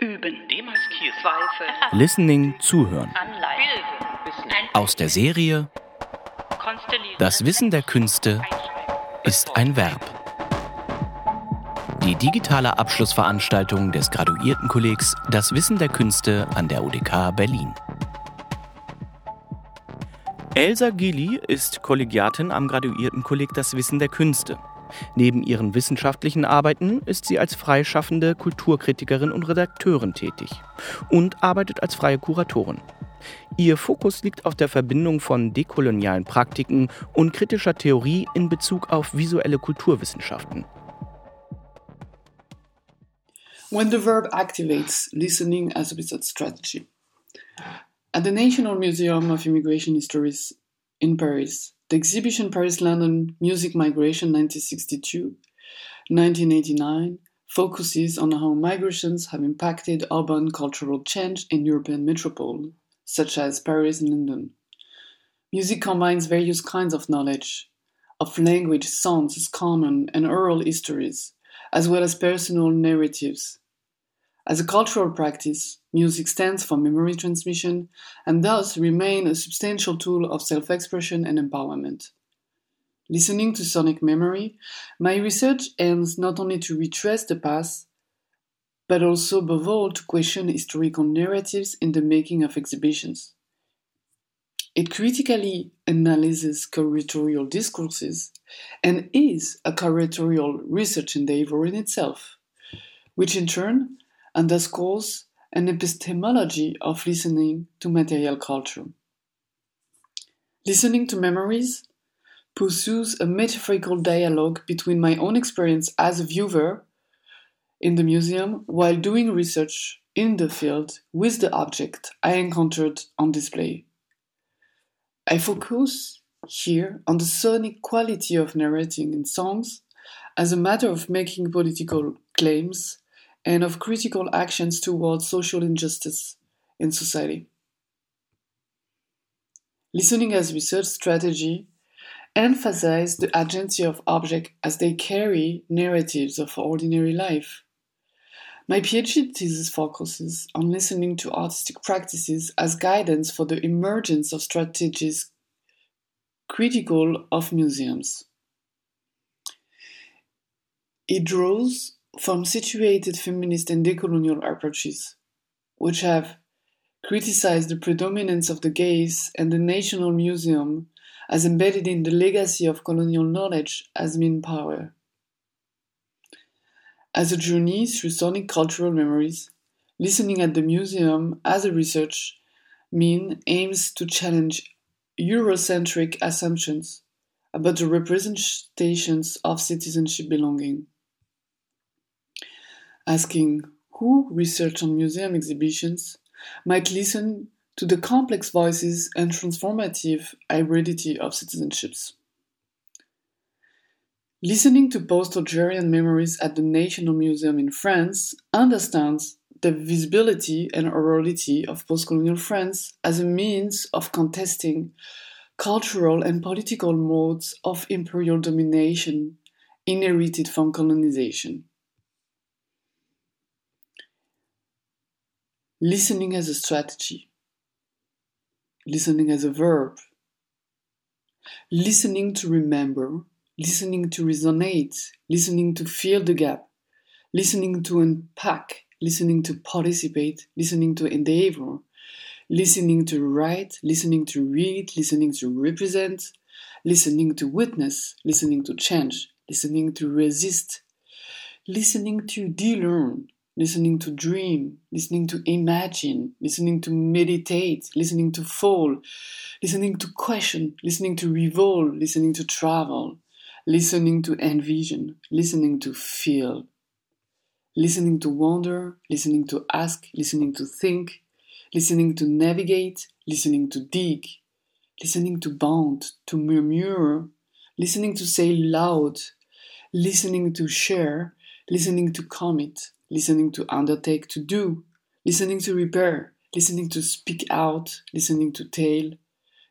Üben. Demaskieren. Zweifel. Listening, zuhören. Anleihen. Aus der Serie Das Wissen der Künste ist ein Verb. Die digitale Abschlussveranstaltung des Graduiertenkollegs Das Wissen der Künste an der UDK Berlin. Elsa Gili ist Kollegiatin am Graduiertenkolleg Das Wissen der Künste. Neben ihren wissenschaftlichen Arbeiten ist sie als freischaffende Kulturkritikerin und Redakteurin tätig und arbeitet als freie Kuratorin. Ihr Fokus liegt auf der Verbindung von dekolonialen Praktiken und kritischer Theorie in Bezug auf visuelle Kulturwissenschaften. When the verb activates listening as a research strategy. At the National Museum of Immigration Histories in Paris, The exhibition Paris London Music Migration 1962 1989 focuses on how migrations have impacted urban cultural change in European metropoles, such as Paris and London. Music combines various kinds of knowledge, of language, sounds, common, and oral histories, as well as personal narratives. As a cultural practice, Music stands for memory transmission and thus remain a substantial tool of self-expression and empowerment. Listening to sonic memory, my research aims not only to retrace the past, but also above all to question historical narratives in the making of exhibitions. It critically analyzes curatorial discourses and is a curatorial research endeavor in itself, which in turn underscores an epistemology of listening to material culture. Listening to memories pursues a metaphorical dialogue between my own experience as a viewer in the museum while doing research in the field with the object I encountered on display. I focus here on the sonic quality of narrating in songs as a matter of making political claims and of critical actions towards social injustice in society. Listening as research strategy emphasizes the agency of objects as they carry narratives of ordinary life. My PhD thesis focuses on listening to artistic practices as guidance for the emergence of strategies critical of museums. It draws from situated feminist and decolonial approaches, which have criticized the predominance of the gaze and the National Museum as embedded in the legacy of colonial knowledge as mean power. As a journey through sonic cultural memories, listening at the museum as a research mean aims to challenge Eurocentric assumptions about the representations of citizenship belonging asking who research on museum exhibitions might listen to the complex voices and transformative hybridity of citizenships. Listening to post Algerian memories at the National Museum in France understands the visibility and orality of postcolonial France as a means of contesting cultural and political modes of imperial domination inherited from colonization. Listening as a strategy. Listening as a verb. Listening to remember. Listening to resonate. Listening to fill the gap. Listening to unpack. Listening to participate. Listening to endeavor. Listening to write. Listening to read. Listening to represent. Listening to witness. Listening to change. Listening to resist. Listening to de learn listening to dream, listening to imagine, listening to meditate, listening to fall, listening to question, listening to revolve, listening to travel, listening to envision, listening to feel, listening to wonder, listening to ask, listening to think, listening to navigate, listening to dig, listening to bound, to murmur, listening to say loud, listening to share, listening to commit, listening to undertake to do, listening to repair, listening to speak out, listening to tell,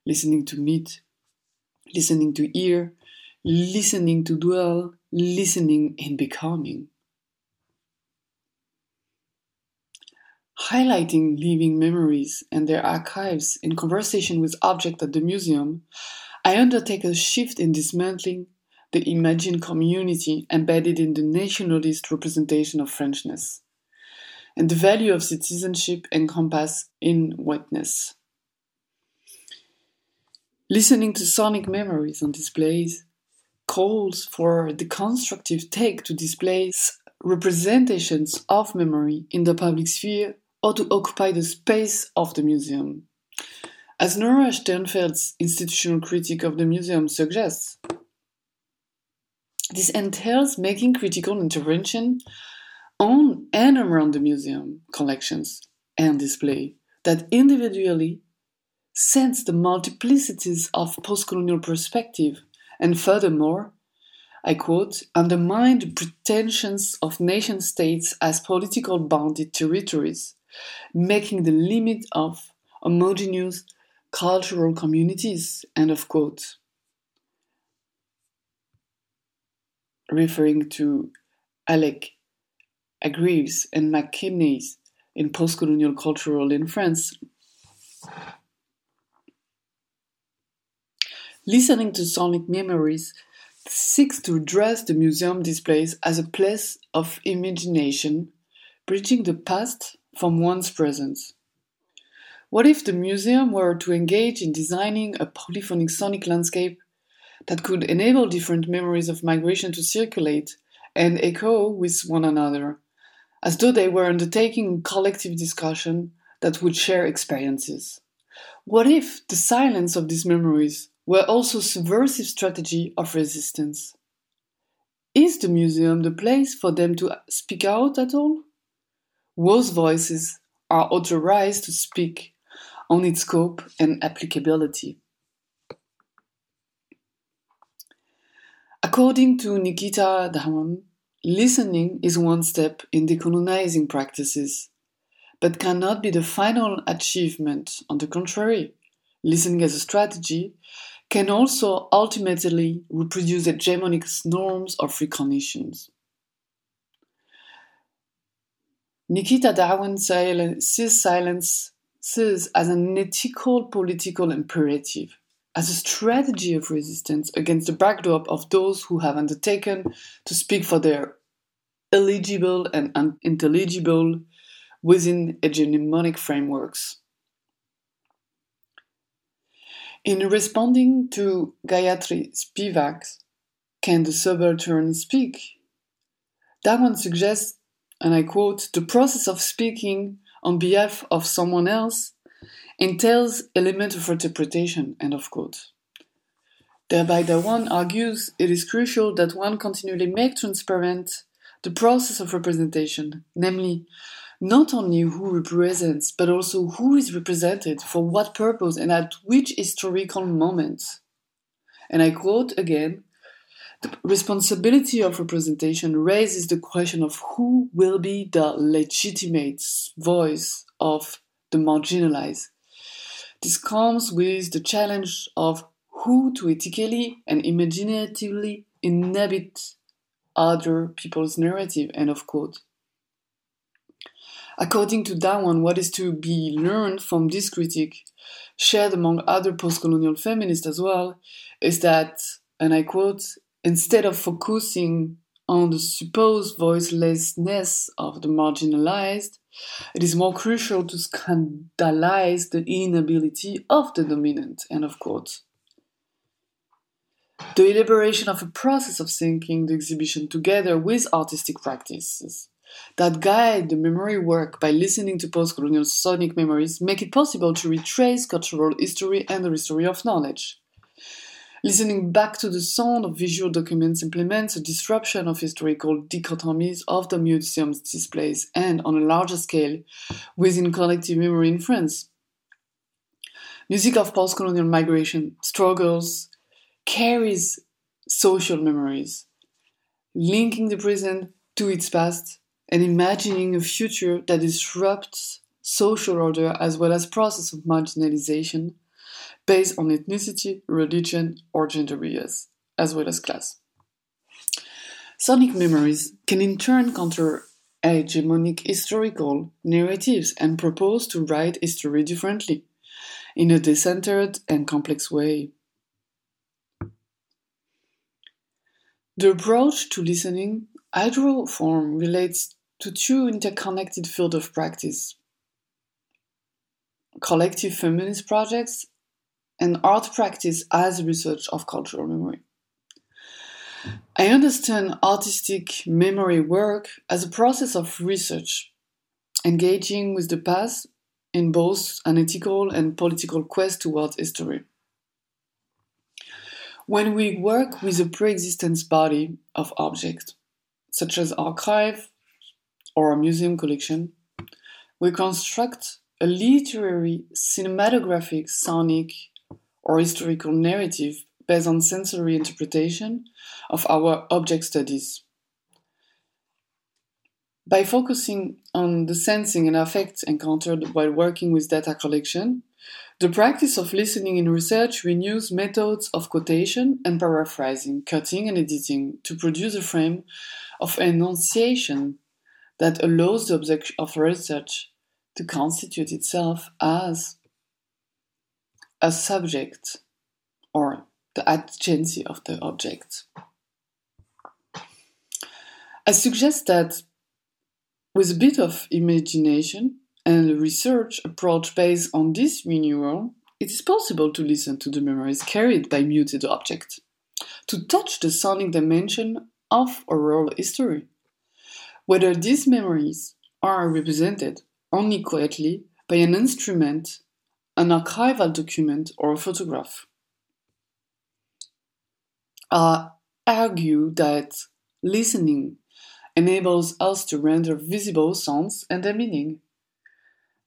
listening to meet, listening to hear, listening to dwell, listening in becoming. highlighting living memories and their archives in conversation with objects at the museum, I undertake a shift in dismantling the imagined community embedded in the nationalist representation of Frenchness, and the value of citizenship encompassed in whiteness. Listening to sonic memories on displays calls for the constructive take to display representations of memory in the public sphere or to occupy the space of the museum. As Nora Sternfeld's institutional critique of the museum suggests, this entails making critical intervention on and around the museum collections and display that individually sense the multiplicities of postcolonial perspective and furthermore I quote, undermine the pretensions of nation states as political bounded territories, making the limit of homogeneous cultural communities, end of quote. Referring to Alec Hargreaves and McKinney's in postcolonial cultural in France. Listening to sonic memories seeks to address the museum displays as a place of imagination, bridging the past from one's present. What if the museum were to engage in designing a polyphonic sonic landscape that could enable different memories of migration to circulate and echo with one another, as though they were undertaking collective discussion that would share experiences? What if the silence of these memories were also subversive strategy of resistance. Is the museum the place for them to speak out at all? Whose voices are authorized to speak on its scope and applicability? According to Nikita Dhawan, listening is one step in decolonizing practices, but cannot be the final achievement. On the contrary, listening as a strategy can also ultimately reproduce hegemonic norms of recognitions. Nikita Dhawan sees silence as an ethical political imperative, as a strategy of resistance against the backdrop of those who have undertaken to speak for their illegible and unintelligible within hegemonic frameworks. In responding to Gayatri Spivak's Can the Subaltern Speak? Dhawan suggests, and I quote, the process of speaking on behalf of someone else entails element of interpretation, end of quote. Thereby, Dhawan argues it is crucial that one continually make transparent the process of representation, namely not only who represents, but also who is represented, for what purpose, and at which historical moment. And I quote again the responsibility of representation raises the question of who will be the legitimate voice of the marginalized. This comes with the challenge of who to ethically and imaginatively inhabit other people's narrative. End of quote. According to Dhawan, what is to be learned from this critique, shared among other postcolonial feminists as well, is that, and I quote, instead of focusing on the supposed voicelessness of the marginalized, it is more crucial to scandalize the inability of the dominant. End of quote. The elaboration of a process of thinking the exhibition together with artistic practices that guide the memory work by listening to post-colonial sonic memories make it possible to retrace cultural history and the history of knowledge. Listening back to the sound of visual documents implements a disruption of historical dichotomies of the museum's displays and, on a larger scale, within collective memory in France. Music of post-colonial migration struggles carries social memories, linking the present to its past and imagining a future that disrupts social order as well as process of marginalization based on ethnicity, religion, or gender bias, as well as class. Sonic memories can in turn counter hegemonic historical narratives and propose to write history differently, in a decentered and complex way. The approach to listening, hydroform, relates to two interconnected fields of practice collective feminist projects and art practice as research of cultural memory. I understand artistic memory work as a process of research, engaging with the past in both an ethical and political quest towards history. When we work with a pre-existence body of objects, such as archive or a museum collection, we construct a literary, cinematographic, sonic, or historical narrative based on sensory interpretation of our object studies. By focusing on the sensing and affects encountered while working with data collection, the practice of listening in research renews methods of quotation and paraphrasing, cutting and editing to produce a frame of enunciation that allows the object of research to constitute itself as a subject or the agency of the object. I suggest that with a bit of imagination and a research approach based on this renewal, it is possible to listen to the memories carried by muted objects, to touch the sonic dimension of oral history. Whether these memories are represented only quietly by an instrument, an archival document, or a photograph. I argue that listening enables us to render visible sounds and their meaning.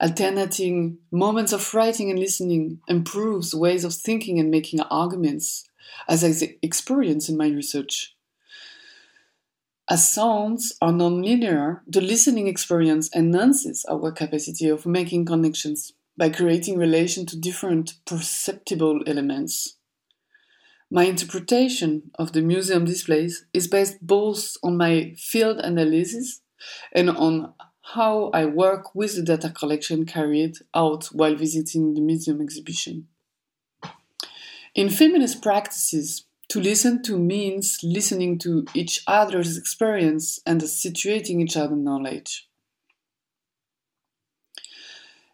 Alternating moments of writing and listening improves ways of thinking and making arguments, as I experience in my research. As sounds are nonlinear, the listening experience enhances our capacity of making connections by creating relation to different perceptible elements. My interpretation of the museum displays is based both on my field analysis and on how I work with the data collection carried out while visiting the museum exhibition. In feminist practices, to listen to means listening to each other's experience and situating each other's knowledge.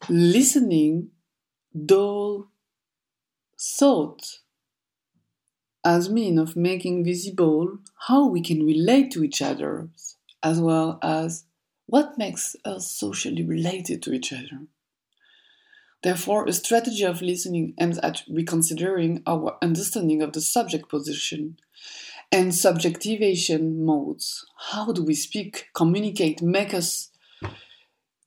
Listening, though thought as mean of making visible how we can relate to each other, as well as what makes us socially related to each other. Therefore, a strategy of listening aims at reconsidering our understanding of the subject position and subjectivation modes. How do we speak, communicate, make us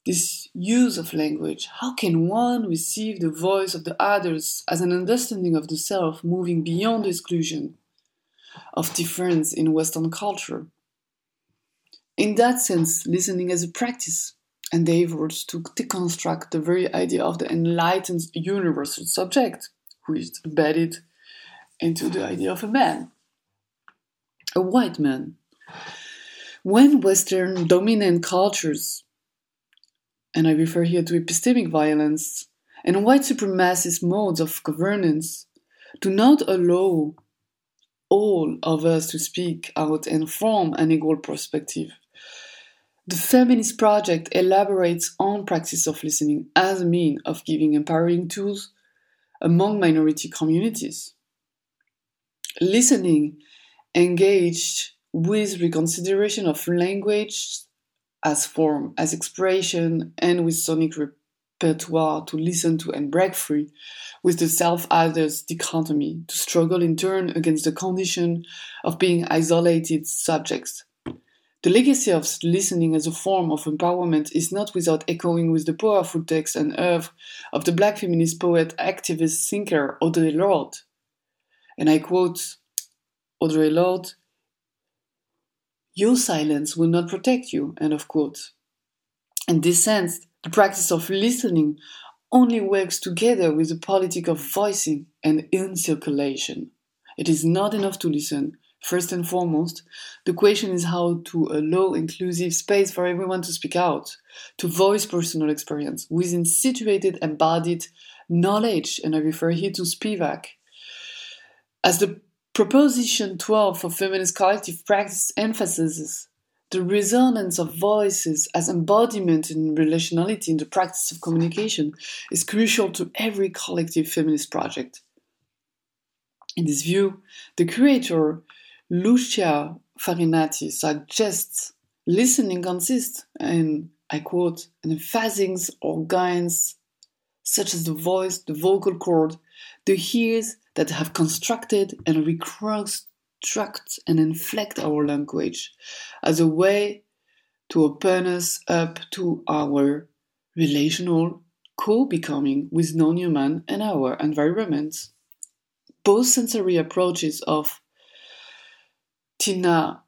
this use of language, how can one receive the voice of the others as an understanding of the self moving beyond the exclusion of difference in Western culture? In that sense, listening as a practice endeavors to deconstruct the very idea of the enlightened universal subject, who is embedded into the idea of a man, a white man. When Western dominant cultures and I refer here to epistemic violence and white supremacist modes of governance, do not allow all of us to speak out and form an equal perspective. The feminist project elaborates on practice of listening as a mean of giving empowering tools among minority communities. Listening engaged with reconsideration of language as form, as expression, and with sonic repertoire to listen to and break free, with the self others dichotomy to struggle in turn against the condition of being isolated subjects. The legacy of listening as a form of empowerment is not without echoing with the powerful text and oeuvre of the black feminist poet, activist, thinker Audre Lorde. And I quote Audre Lorde your silence will not protect you. End of quote. In this sense, the practice of listening only works together with the politic of voicing and in circulation. It is not enough to listen, First and foremost, the question is how to allow inclusive space for everyone to speak out, to voice personal experience within situated embodied knowledge, and I refer here to Spivak. As the Proposition 12 for Feminist Collective Practice emphasizes, the resonance of voices as embodiment in relationality in the practice of communication is crucial to every collective feminist project. In this view, the curator Lucia Farinati suggests listening consists in, I quote, in phasings organs such as the voice, the vocal cord, the ears that have constructed and reconstruct and inflect our language as a way to open us up to our relational co-becoming with non-human and our environment. Both sensory approaches of Tina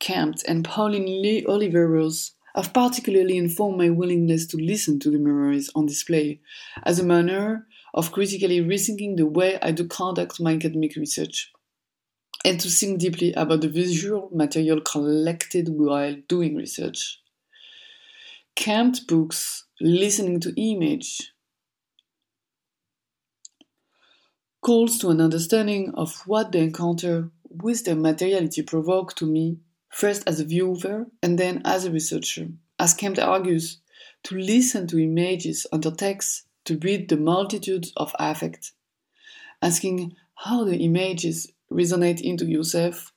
Campt and Pauline Lee Oliveros have particularly informed my willingness to listen to the memories on display as a manner of critically rethinking the way I do conduct my academic research and to think deeply about the visual material collected while doing research. Campt books, listening to image, calls to an understanding of what the encounter with the materiality provoked to me, first as a viewer and then as a researcher. As Campt argues, to listen to images under text, to read the multitudes of affect, asking how the images resonate into yourself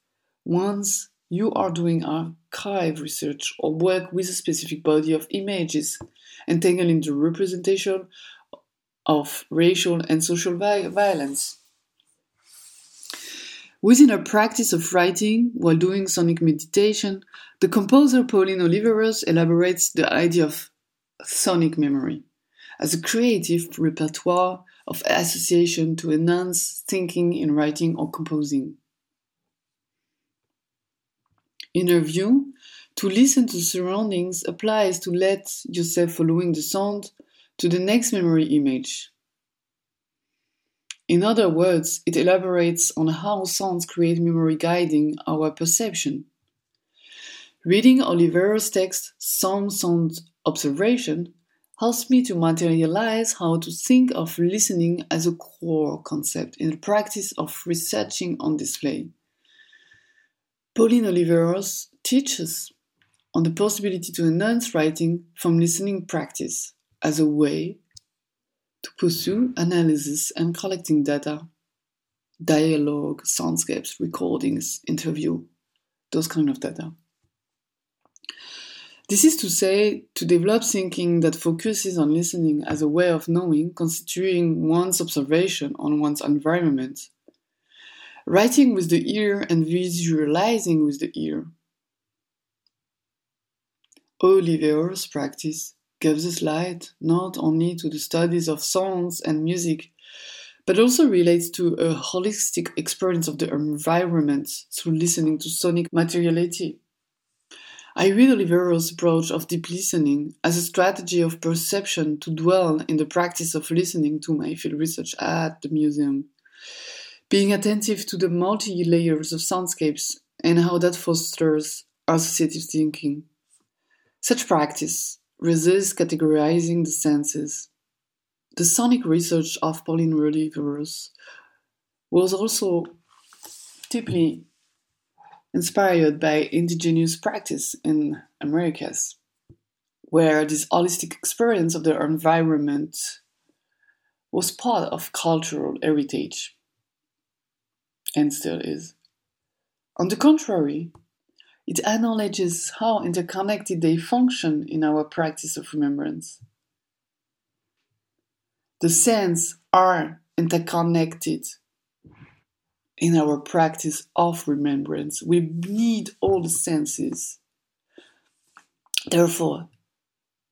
once you are doing archive research or work with a specific body of images entangled in the representation of racial and social violence. Within her practice of writing while doing sonic meditation, the composer Pauline Oliveros elaborates the idea of sonic memory as a creative repertoire of association to enhance thinking in writing or composing. In her view, to listen to surroundings applies to let yourself following the sound to the next memory image. In other words, it elaborates on how sounds create memory guiding our perception. Reading Oliveros' text, Some Sound Observation, helps me to materialize how to think of listening as a core concept in the practice of researching on display. Pauline Oliveros teaches on the possibility to enhance writing from listening practice as a way to pursue analysis and collecting data, dialogue, soundscapes, recordings, interview, those kind of data. This is to say, to develop thinking that focuses on listening as a way of knowing, constituting one's observation on one's environment. Writing with the ear and visualizing with the ear. Oliveros' practice gives us light not only to the studies of sounds and music, but also relates to a holistic experience of the environment through listening to sonic materiality. I read Oliveros' approach of deep listening as a strategy of perception to dwell in the practice of listening to my field research at the museum, being attentive to the multi layers of soundscapes and how that fosters associative thinking. Such practice resists categorizing the senses. The sonic research of Pauline Oliveros was also deeply inspired by indigenous practice in Americas, where this holistic experience of their environment was part of cultural heritage and still is. On the contrary, it acknowledges how interconnected they function in our practice of remembrance. The senses are interconnected in our practice of remembrance. We need all the senses. Therefore,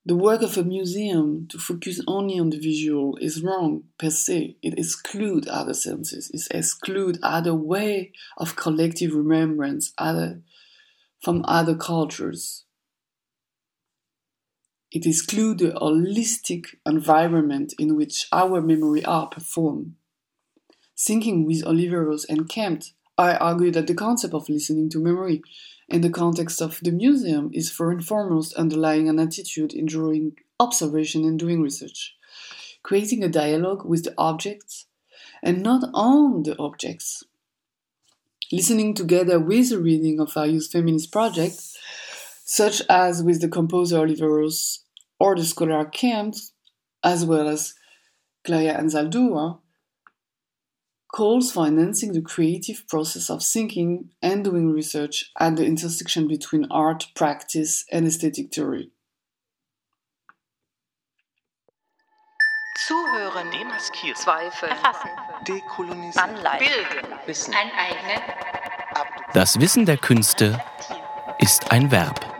the work of a museum to focus only on the visual is wrong per se. It excludes other senses. It excludes other way of collective remembrance other, from other cultures. It excludes the holistic environment in which our memory are performed. Thinking with Oliveros and Campt I argue that the concept of listening to memory in the context of the museum is first and foremost underlying an attitude in drawing observation and doing research, creating a dialogue with the objects and not on the objects. Listening together with the reading of various feminist projects, such as with the composer Oliveros or the scholar Camps, as well as Claudia Anzaldúa, calls for enhancing the creative process of thinking and doing research at the intersection between art, practice, and aesthetic theory. Zuhören, demaskieren, Zweifel, erfassen, dekolonisieren, anleiten, bilden, Wissen, aneignen. Das Wissen der Künste ist ein Verb.